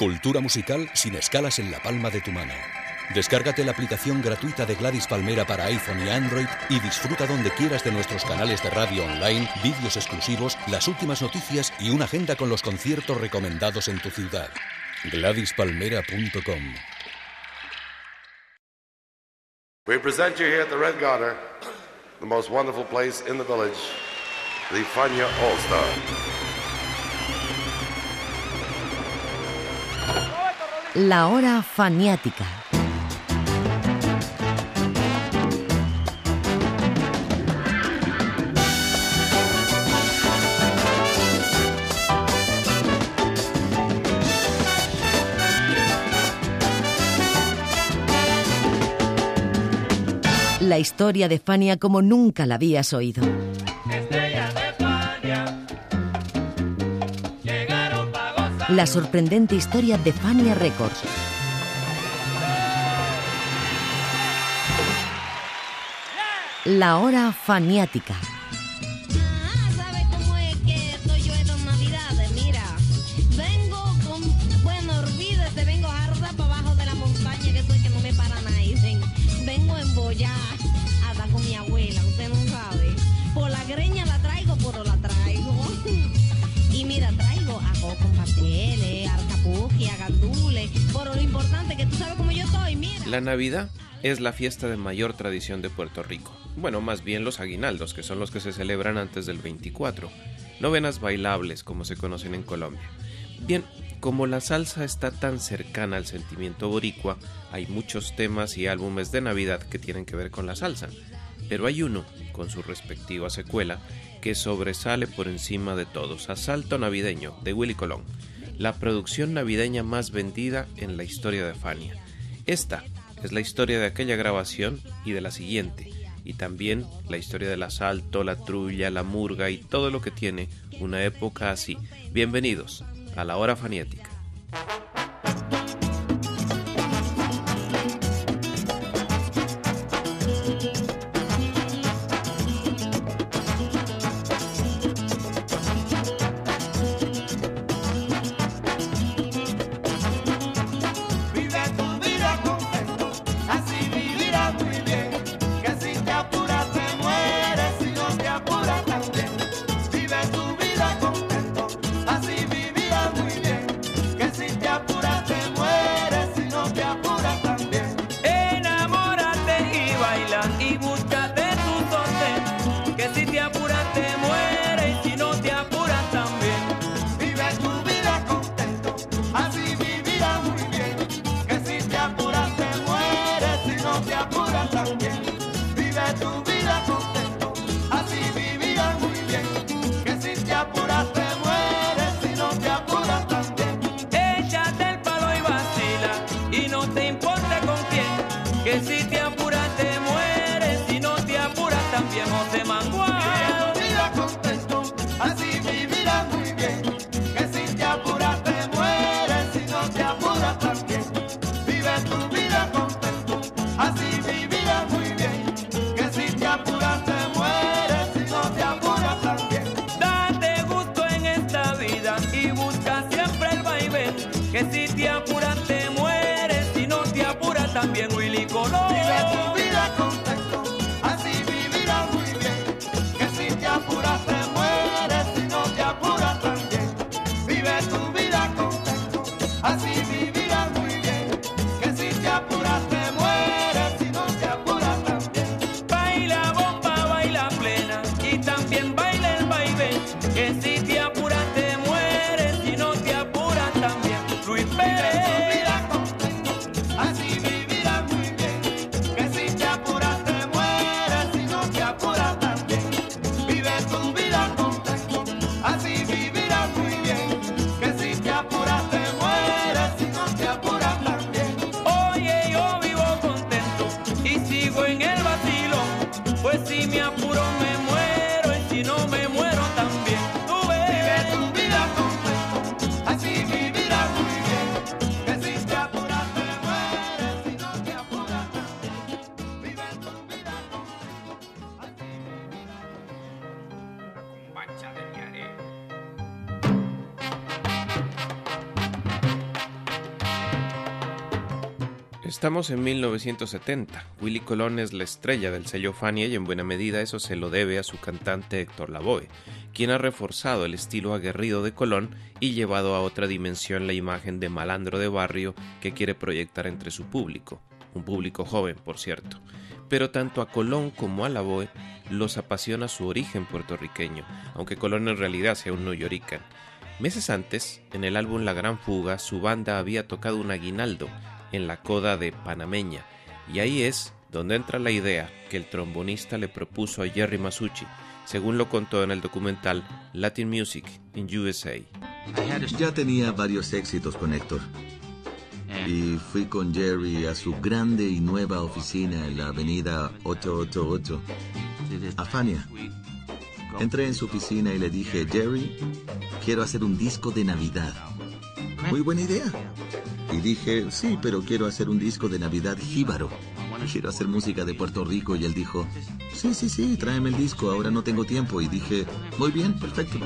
Cultura musical sin escalas en la palma de tu mano. Descárgate la aplicación gratuita de Gladys Palmera para iPhone y Android y disfruta donde quieras de nuestros canales de radio online, vídeos exclusivos, las últimas noticias y una agenda con los conciertos recomendados en tu ciudad. GladysPalmera.com We present you here at the Red Garter, the most wonderful place in the village, the Fania All Star. La hora faniática. La historia de Fania como nunca la habías oído. La sorprendente historia de Fania Records. La hora faniática. Navidad es la fiesta de mayor tradición de Puerto Rico. Bueno, más bien los aguinaldos, que son los que se celebran antes del 24. Novenas bailables, como se conocen en Colombia. Bien, como la salsa está tan cercana al sentimiento boricua, hay muchos temas y álbumes de Navidad que tienen que ver con la salsa. Pero hay uno, con su respectiva secuela, que sobresale por encima de todos, Asalto Navideño, de Willy Colón, la producción navideña más vendida en la historia de Fania. Esta es la historia de aquella grabación y de la siguiente, y también la historia del asalto, la trulla, la murga y todo lo que tiene una época así. Bienvenidos a la hora faniática. Estamos en 1970. Willy Colón es la estrella del sello Fania y en buena medida eso se lo debe a su cantante Héctor Lavoe, quien ha reforzado el estilo aguerrido de Colón y llevado a otra dimensión la imagen de malandro de barrio que quiere proyectar entre su público, un público joven, por cierto. Pero tanto a Colón como a Lavoe los apasiona su origen puertorriqueño, aunque Colón en realidad sea un neoyorican. Meses antes, en el álbum La Gran Fuga, su banda había tocado un aguinaldo en la coda de Panameña, y ahí es donde entra la idea que el trombonista le propuso a Jerry Masucci, según lo contó en el documental Latin Music in USA. Ya tenía varios éxitos con Héctor. Y fui con Jerry a su grande y nueva oficina en la avenida 888, a Fania. Entré en su oficina y le dije, Jerry, quiero hacer un disco de Navidad. Muy buena idea. Y dije, sí, pero quiero hacer un disco de Navidad jíbaro. Quiero hacer música de Puerto Rico. Y él dijo, sí, sí, sí, tráeme el disco, ahora no tengo tiempo. Y dije, muy bien, perfecto.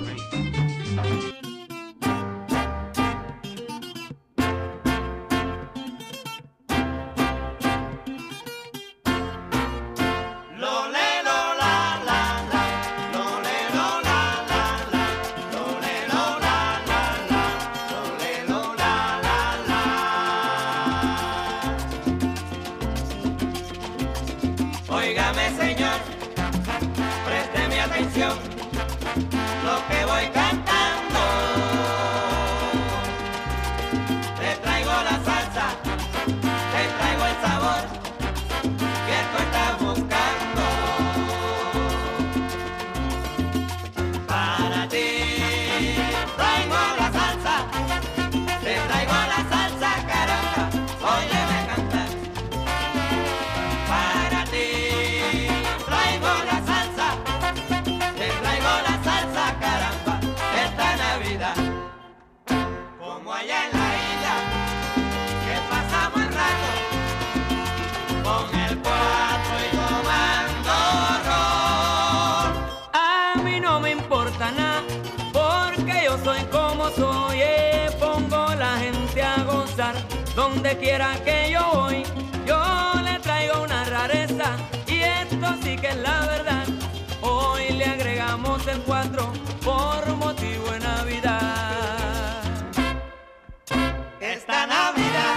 Donde quiera que yo voy, yo le traigo una rareza, y esto sí que es la verdad, hoy le agregamos el cuatro por motivo de Navidad. Esta Navidad,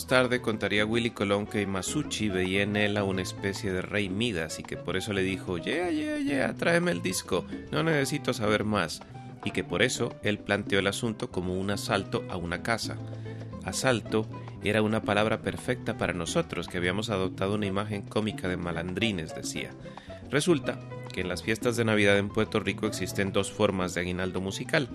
más tarde contaría Willy Colón que Masucci veía en él a una especie de rey Midas y que por eso le dijo, yeah, yeah, yeah, tráeme el disco, no necesito saber más, y que por eso él planteó el asunto como un asalto a una casa. Asalto era una palabra perfecta para nosotros que habíamos adoptado una imagen cómica de malandrines, decía. Resulta que en las fiestas de Navidad en Puerto Rico existen dos formas de aguinaldo musical,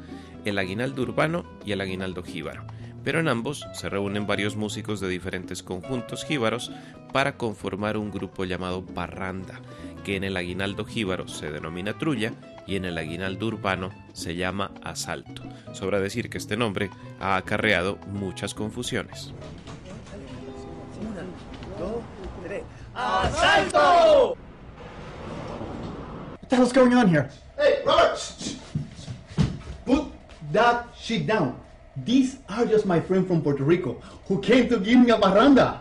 el aguinaldo urbano y el aguinaldo jíbaro pero en ambos se reúnen varios músicos de diferentes conjuntos jíbaros para conformar un grupo llamado parranda, que en el aguinaldo jíbaro se denomina trulla y en el aguinaldo urbano se llama asalto. Sobra decir que este nombre ha acarreado muchas confusiones. ¡Asalto! What the hell's going on here? Hey, Robert! Put that shit down. These are just my friend from Puerto Rico who came to give me a barranda.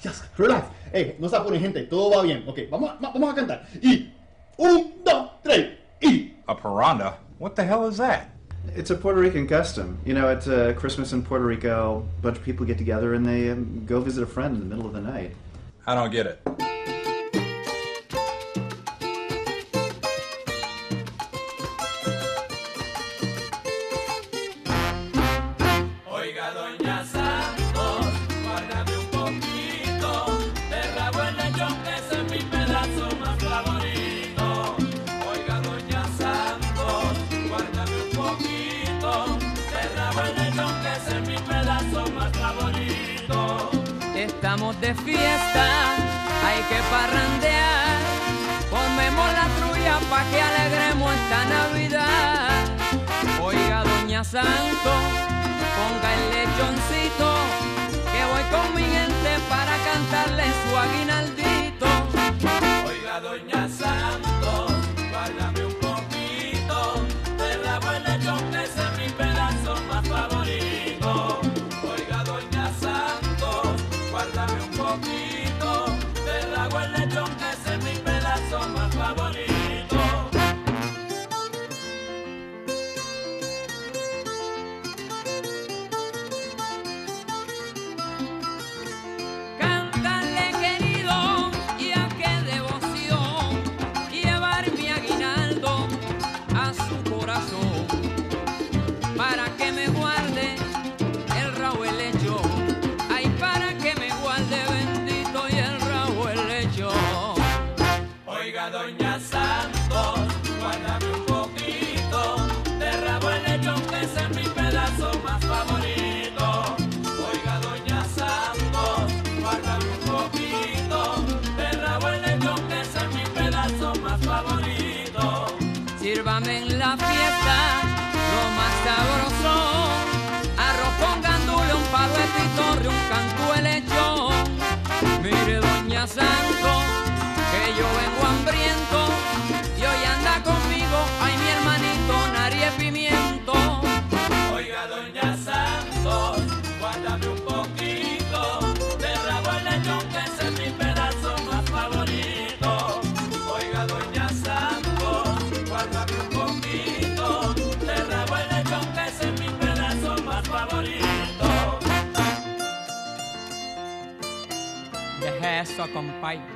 Just relax. Hey, no se apure, gente. Todo va bien. Ok, vamos, a- vamos a cantar. Y un, dos, tres. Y A paranda? What the hell is that? It's a Puerto Rican custom. You know, at uh, Christmas in Puerto Rico, a bunch of people get together and they um, go visit a friend in the middle of the night. I don't get it. Santo, Deja eso,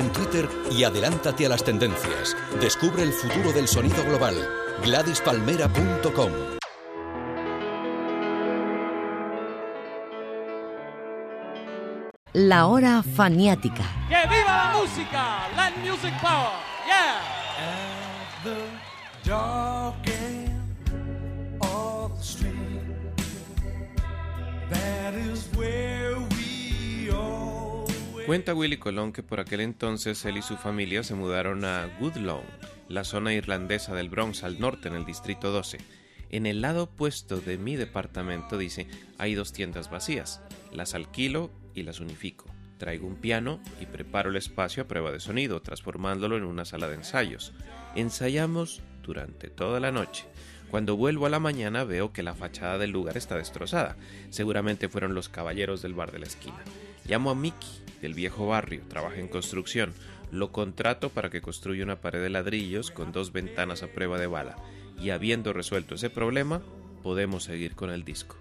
en Twitter y adelántate a las tendencias. Descubre el futuro del sonido global. GladysPalmera.com La hora faniática. ¡Que viva la música! Land Music Power. Yeah. At the dark end of the street, that is where Cuenta Willy Colón que por aquel entonces él y su familia se mudaron a Woodlawn, la zona irlandesa del Bronx al norte en el distrito 12. En el lado opuesto de mi departamento, dice, hay dos tiendas vacías. Las alquilo y las unifico. Traigo un piano y preparo el espacio a prueba de sonido, transformándolo en una sala de ensayos. Ensayamos durante toda la noche. Cuando vuelvo a la mañana veo que la fachada del lugar está destrozada. Seguramente fueron los caballeros del bar de la esquina. Llamo a Mickey, del viejo barrio, trabaja en construcción. Lo contrato para que construya una pared de ladrillos con dos ventanas a prueba de bala. Y habiendo resuelto ese problema, podemos seguir con el disco.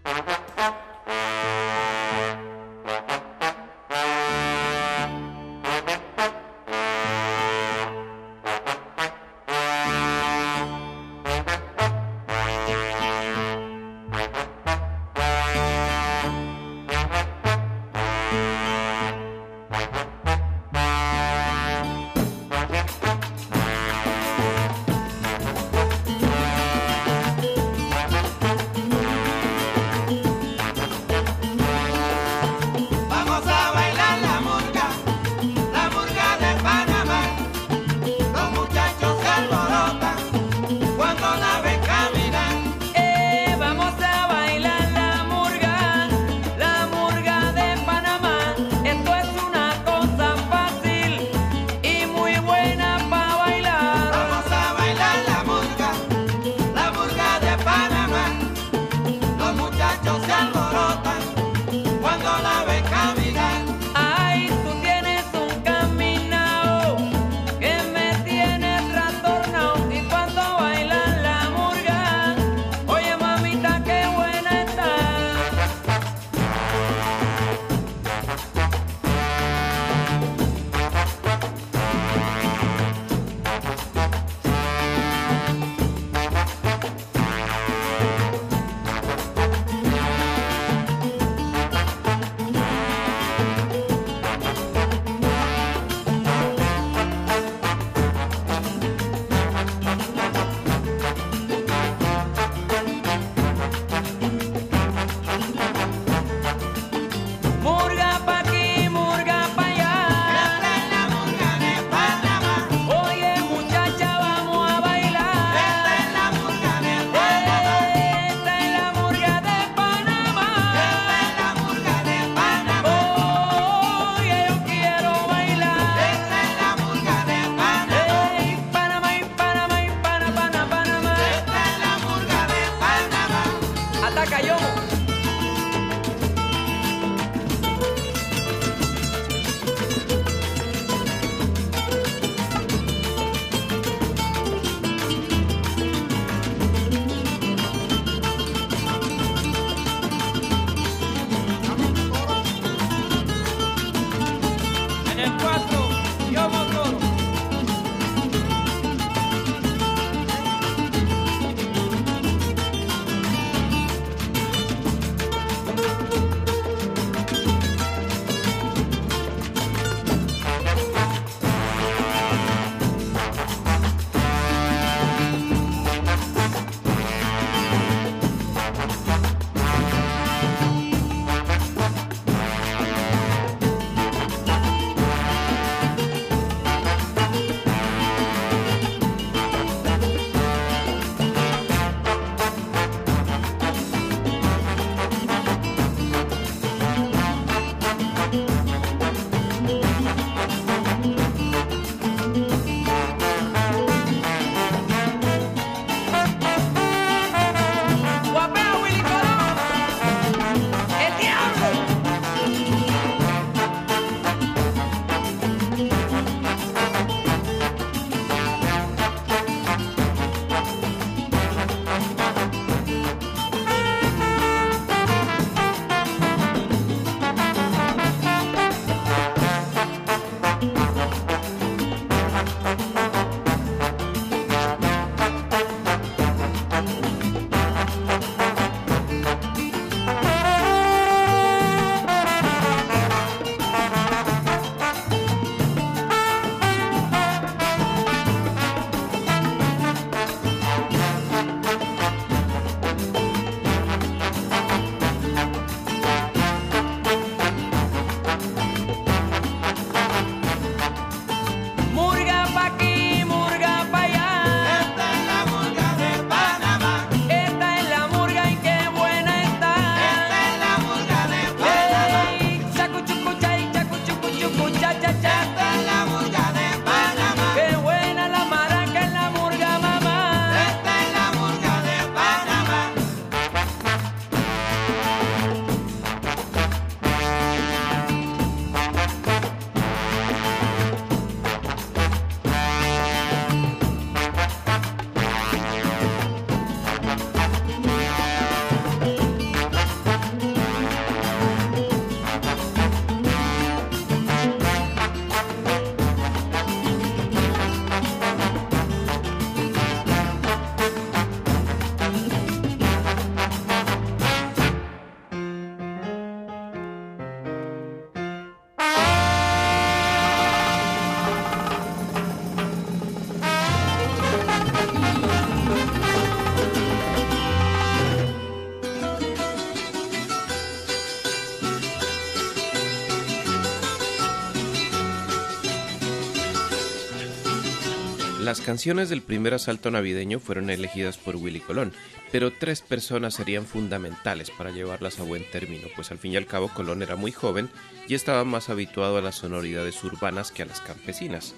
Las canciones del primer asalto navideño fueron elegidas por Willy Colón, pero tres personas serían fundamentales para llevarlas a buen término, pues al fin y al cabo Colón era muy joven y estaba más habituado a las sonoridades urbanas que a las campesinas.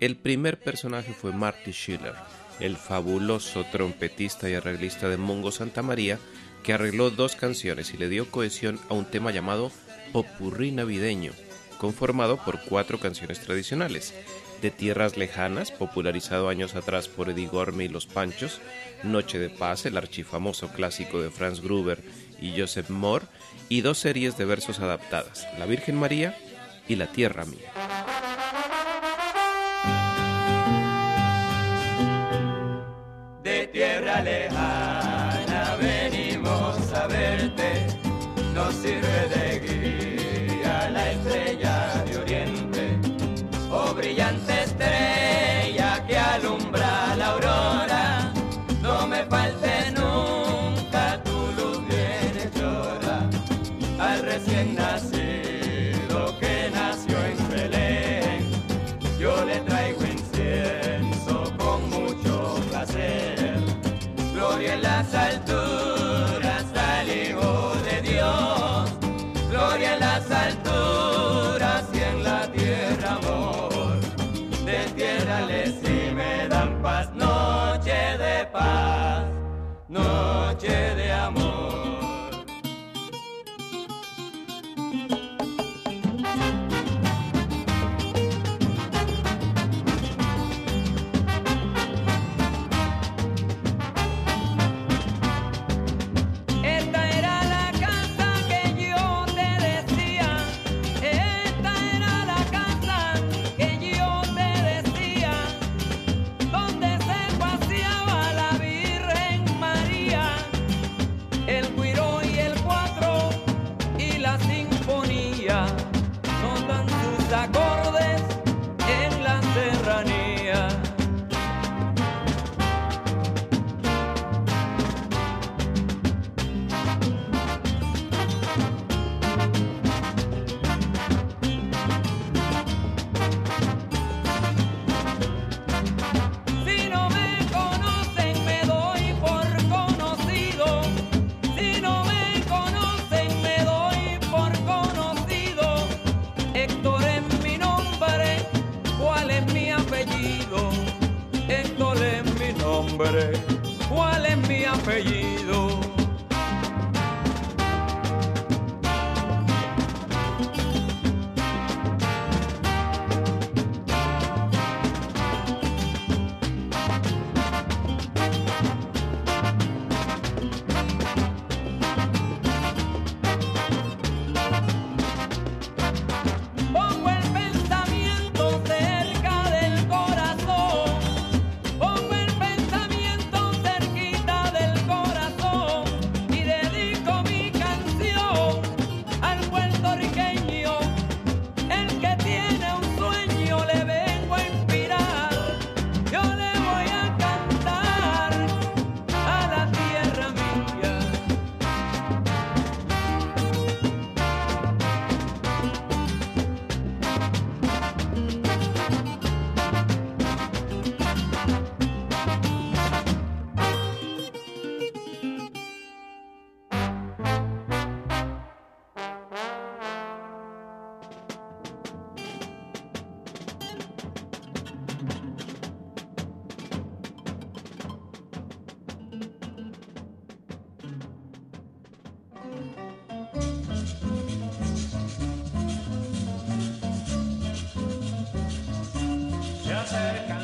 El primer personaje fue Marty Schiller, el fabuloso trompetista y arreglista de Mongo Santa María, que arregló dos canciones y le dio cohesión a un tema llamado Popurrí Navideño, conformado por cuatro canciones tradicionales. De Tierras Lejanas, popularizado años atrás por Eddie Gorme y Los Panchos, Noche de Paz, el archifamoso clásico de Franz Gruber y Joseph Moore, y dos series de versos adaptadas, La Virgen María y La Tierra Mía.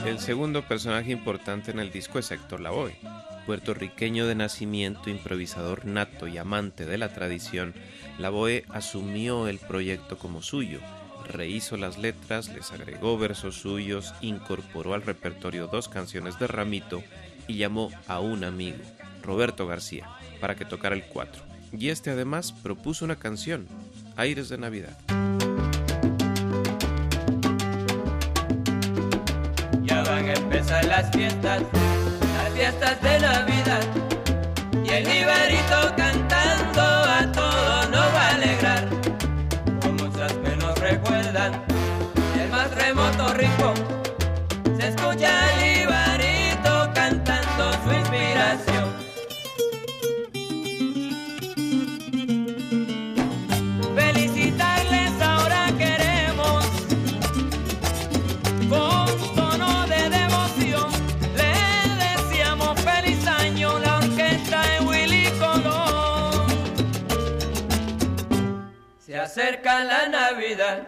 El segundo personaje importante en el disco es Héctor Lavoe, puertorriqueño de nacimiento, improvisador nato y amante de la tradición. Lavoe asumió el proyecto como suyo, rehizo las letras, les agregó versos suyos, incorporó al repertorio dos canciones de Ramito y llamó a un amigo, Roberto García, para que tocara el cuatro. Y este además propuso una canción, Aires de Navidad. Las fiestas, las fiestas de Navidad. La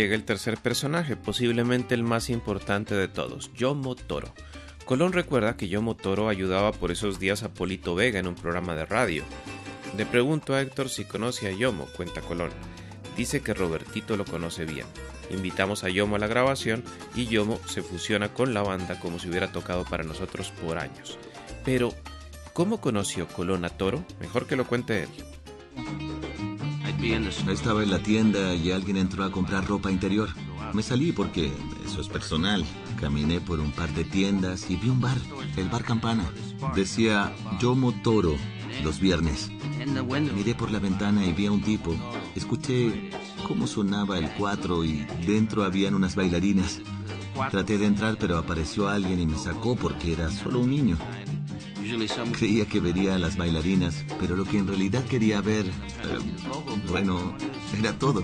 Llega el tercer personaje, posiblemente el más importante de todos, Yomo Toro. Colón recuerda que Yomo Toro ayudaba por esos días a Polito Vega en un programa de radio. Le pregunto a Héctor si conoce a Yomo, cuenta Colón. Dice que Robertito lo conoce bien. Invitamos a Yomo a la grabación y Yomo se fusiona con la banda como si hubiera tocado para nosotros por años. Pero, ¿cómo conoció Colón a Toro? Mejor que lo cuente él. Estaba en la tienda y alguien entró a comprar ropa interior. Me salí porque eso es personal. Caminé por un par de tiendas y vi un bar, el Bar Campana. Decía Yomo Toro los viernes. Miré por la ventana y vi a un tipo. Escuché cómo sonaba el cuatro y dentro habían unas bailarinas. Traté de entrar pero apareció alguien y me sacó porque era solo un niño. Creía que vería a las bailarinas, pero lo que en realidad quería ver, eh, bueno, era todo.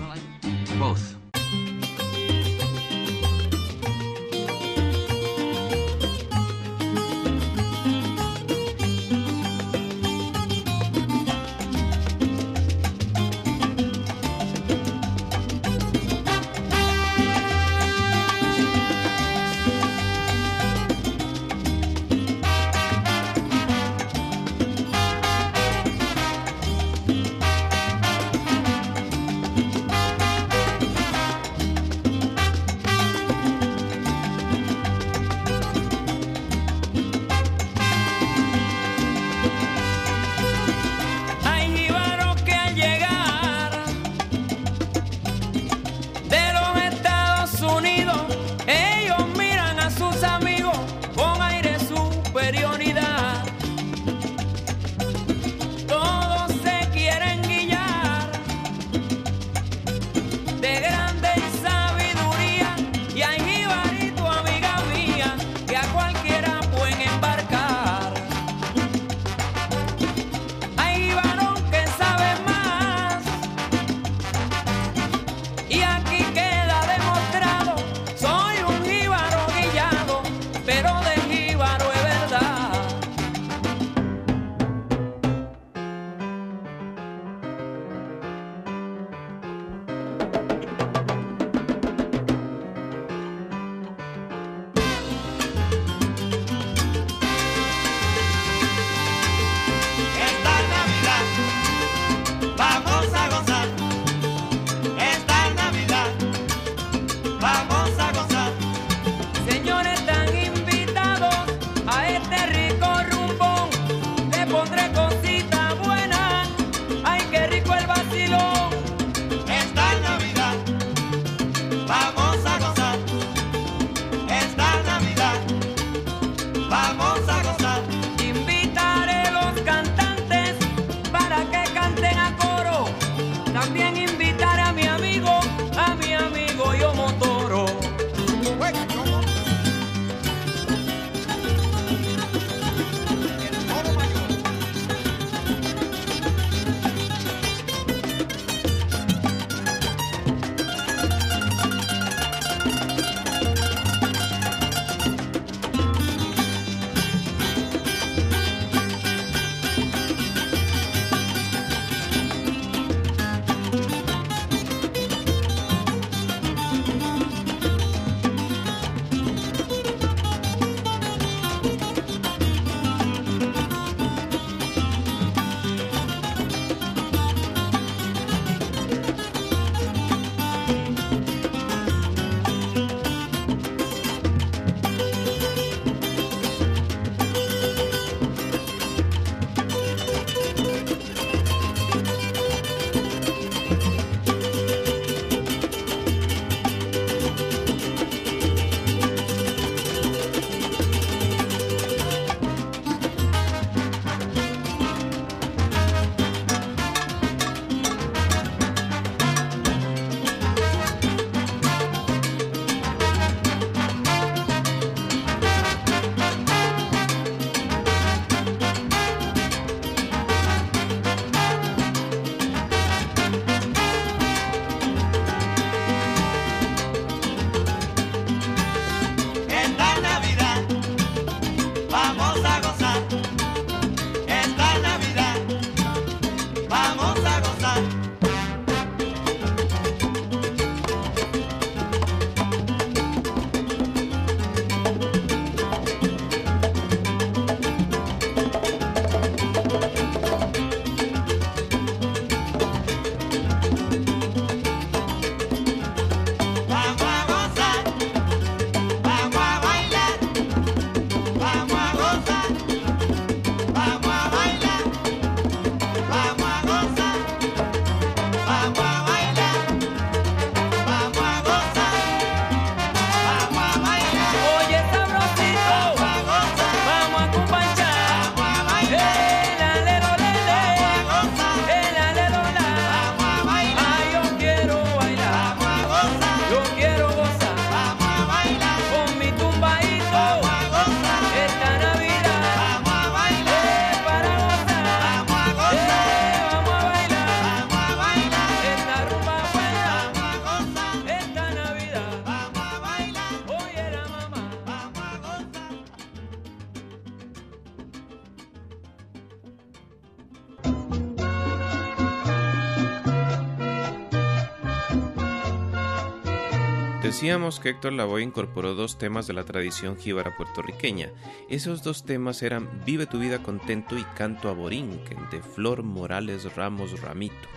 Decíamos que Héctor Lavoe incorporó dos temas de la tradición jíbara puertorriqueña. Esos dos temas eran Vive tu vida contento y Canto a Borinquen de Flor Morales Ramos Ramito.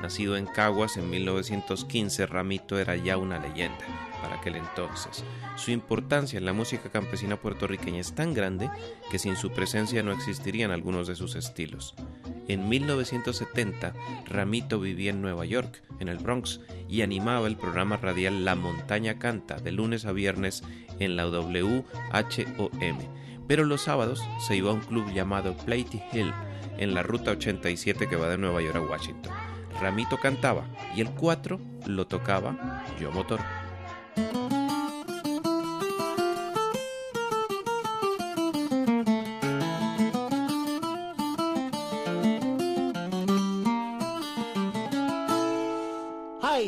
Nacido en Caguas en 1915, Ramito era ya una leyenda para aquel entonces. Su importancia en la música campesina puertorriqueña es tan grande que sin su presencia no existirían algunos de sus estilos. En 1970, Ramito vivía en Nueva York, en el Bronx, y animaba el programa radial La Montaña Canta de lunes a viernes en la WHOM. Pero los sábados se iba a un club llamado Platy Hill en la ruta 87 que va de Nueva York a Washington. Ramito cantaba y el 4 lo tocaba Yo Motor. Hi,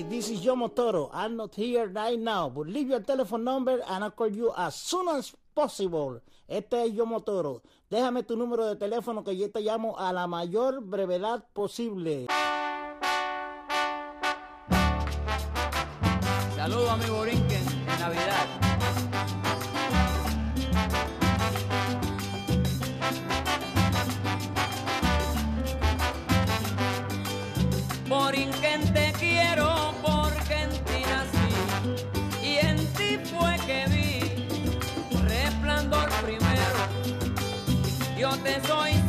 this is Yomo Toro. I'm not here right now, but leave your telephone number and I'll call you as soon as possible. Este es Yomo Toro. Déjame tu número de teléfono que yo te llamo a la mayor brevedad posible. Saludos a Yo te soy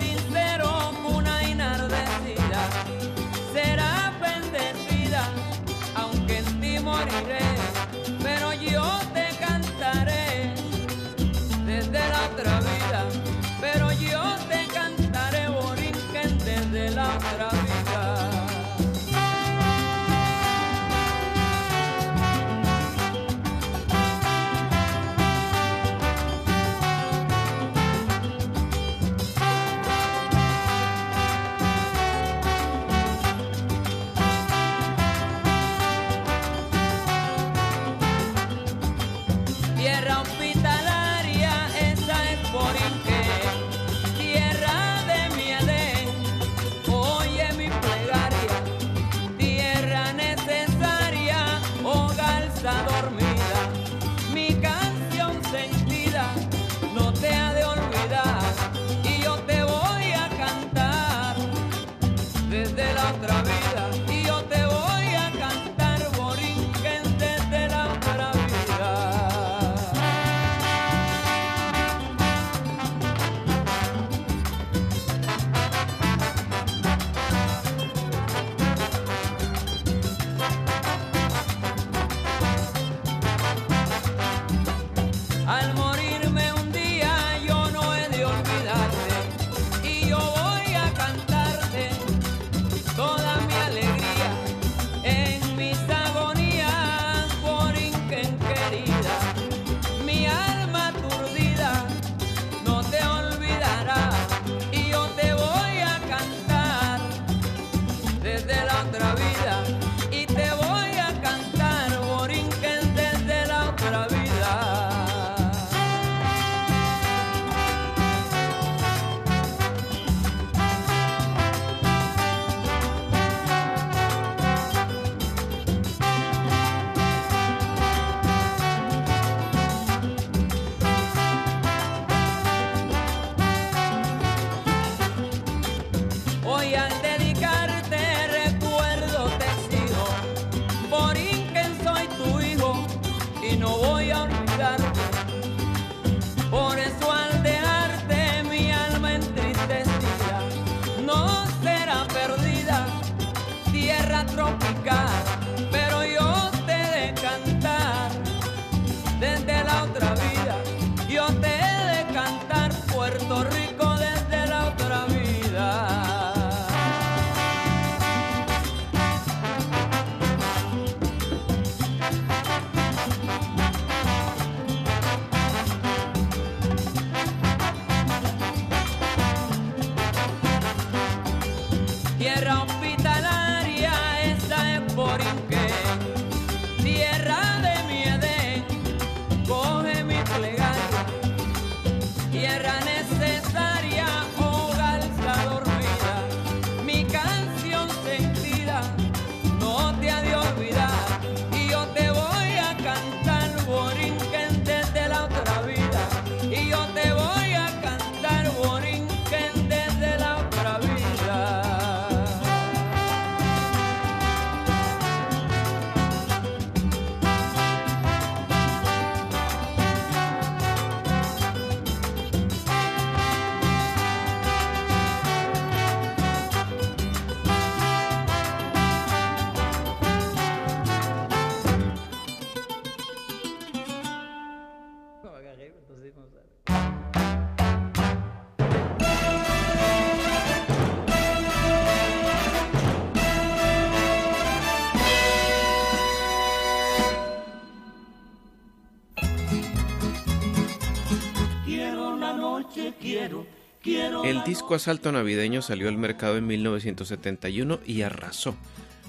El disco Asalto Navideño salió al mercado en 1971 y arrasó.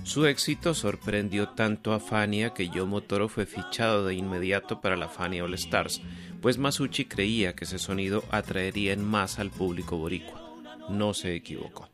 Su éxito sorprendió tanto a Fania que Yomo Toro fue fichado de inmediato para la Fania All Stars, pues Masucci creía que ese sonido atraería en masa al público boricua. No se equivocó.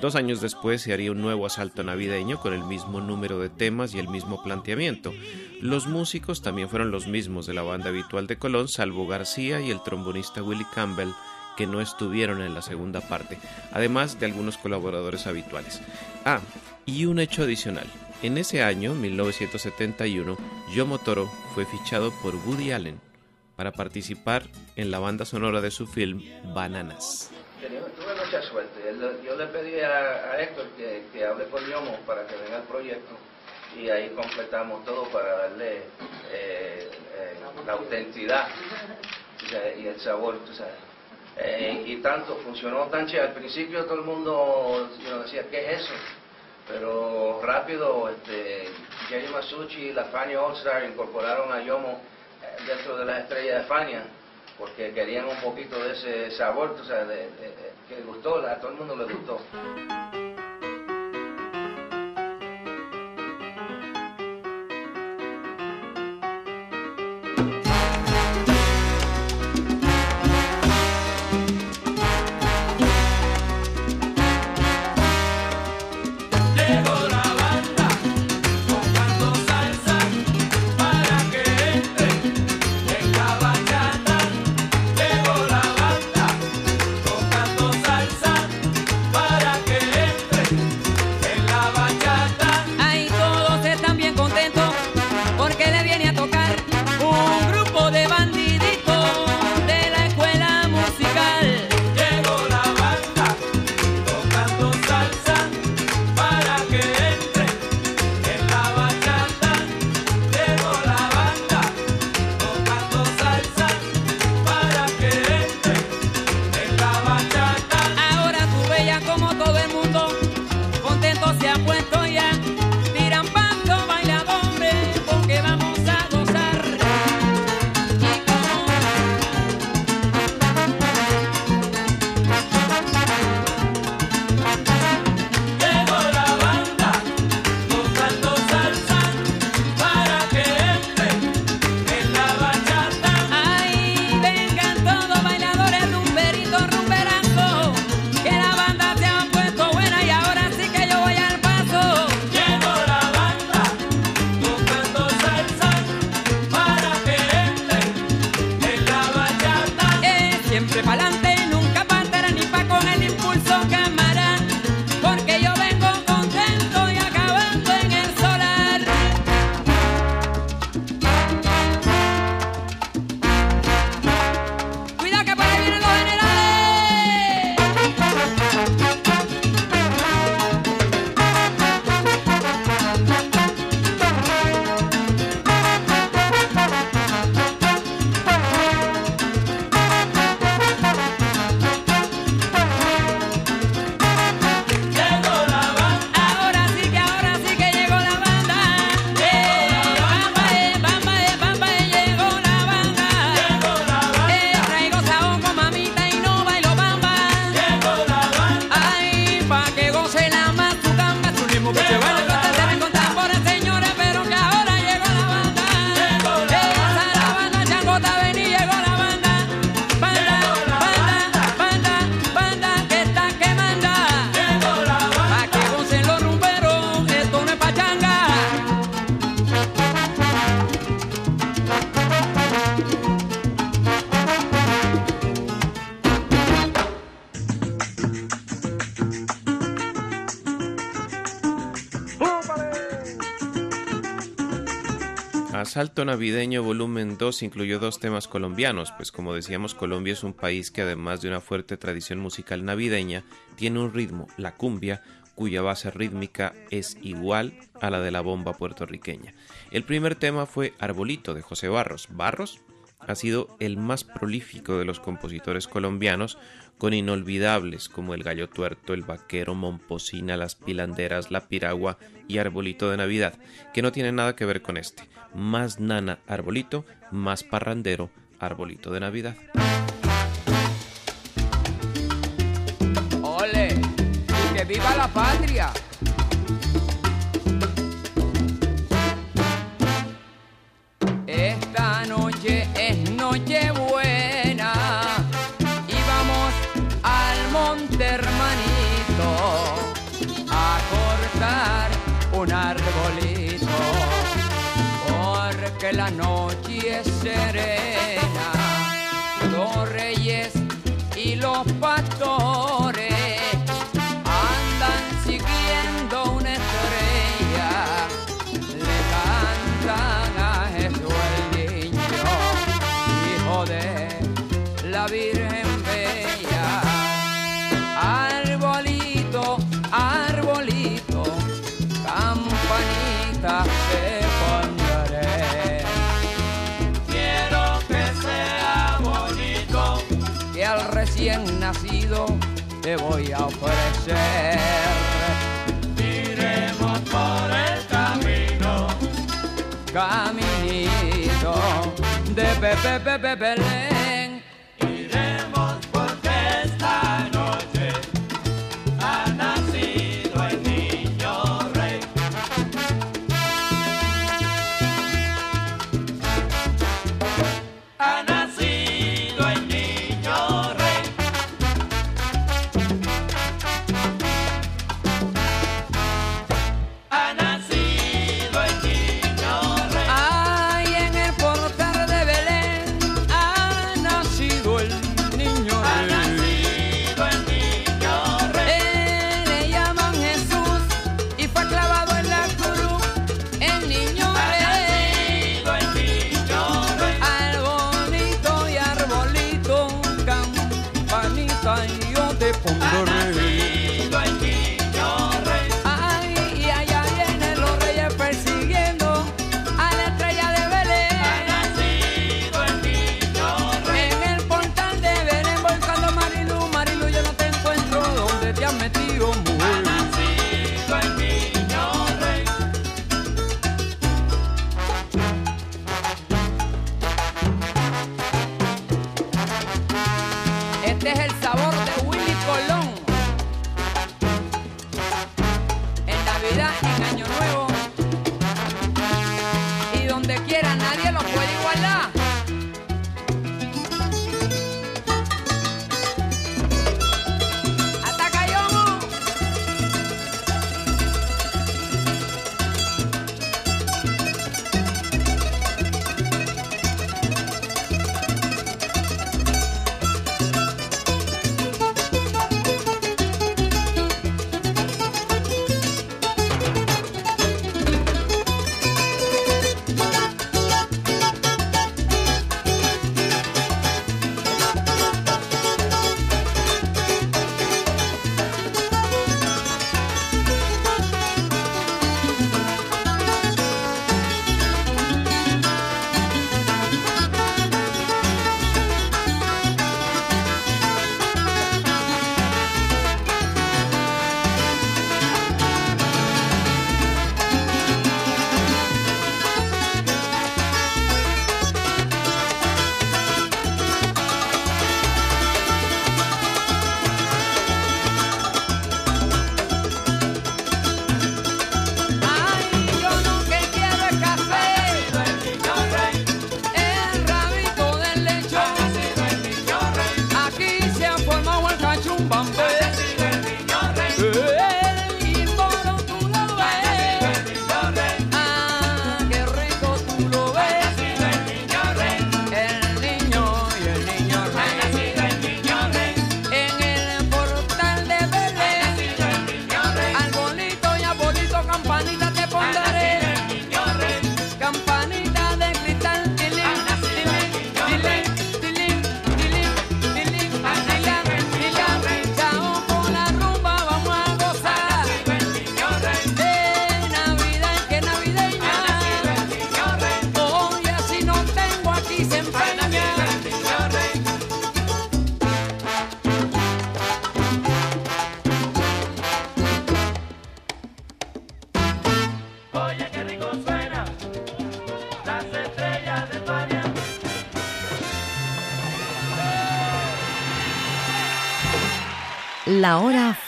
Dos años después se haría un nuevo asalto navideño con el mismo número de temas y el mismo planteamiento. Los músicos también fueron los mismos de la banda habitual de Colón, salvo García y el trombonista Willie Campbell, que no estuvieron en la segunda parte, además de algunos colaboradores habituales. Ah, y un hecho adicional. En ese año, 1971, Yomo Toro fue fichado por Woody Allen para participar en la banda sonora de su film Bananas. Tuve mucha suerte. Yo le pedí a, Héctor que, que hable con Yomo para que venga al proyecto y ahí completamos todo para darle eh, eh, la autenticidad y el sabor. tú sabes. Eh, y tanto, funcionó tan chévere. Al principio todo el mundo decía, ¿qué es eso? Pero rápido, este, Jerry Masucci y la Fania All Star incorporaron a Yomo eh, dentro de las estrellas de Fania porque querían un poquito de ese sabor, tú sabes, de- de- de- que gustó, a todo el mundo le gustó. Navideño Volumen 2 incluyó dos temas colombianos, pues como decíamos Colombia es un país que además de una fuerte tradición musical navideña, tiene un ritmo, la cumbia, cuya base rítmica es igual a la de la bomba puertorriqueña. El primer tema fue Arbolito de José Barros. Barros ha sido el más prolífico de los compositores colombianos, con inolvidables como El Gallo Tuerto, El Vaquero, Momposina, Las Pilanderas, La Piragua y Arbolito de Navidad, que no tiene nada que ver con este más nana arbolito, más parrandero arbolito de Navidad. ¡Ole! ¡Que viva la patria! belle, belle, belle.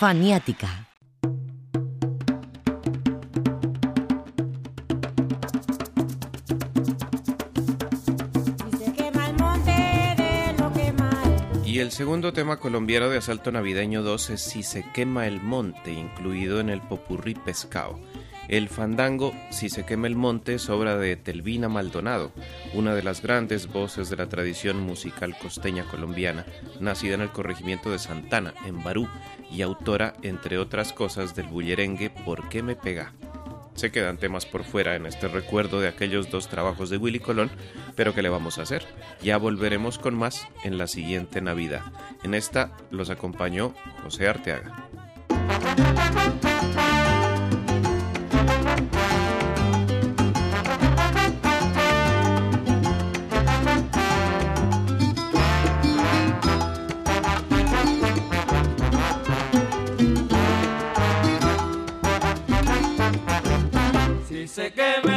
Mal. Y el segundo tema colombiano de Asalto Navideño 2 es Si se quema el monte, incluido en el popurrí pescado. El fandango Si se quema el monte es obra de Telvina Maldonado, una de las grandes voces de la tradición musical costeña colombiana, nacida en el corregimiento de Santana, en Barú, y autora, entre otras cosas, del bullerengue ¿Por qué me pega? Se quedan temas por fuera en este recuerdo de aquellos dos trabajos de Willy Colón, pero ¿qué le vamos a hacer? Ya volveremos con más en la siguiente Navidad. En esta los acompañó José Arteaga. Se quema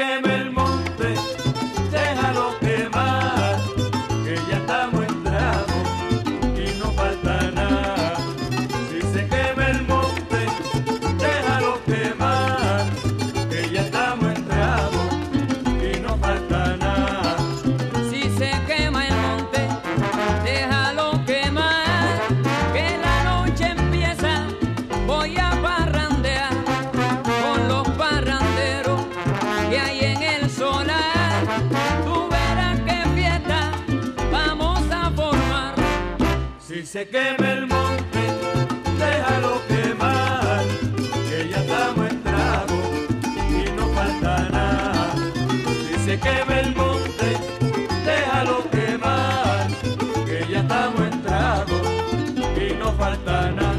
Si se se queme el monte, déjalo quemar, que ya estamos en y no falta nada. Si se el monte, déjalo quemar, que ya estamos en y no falta nada.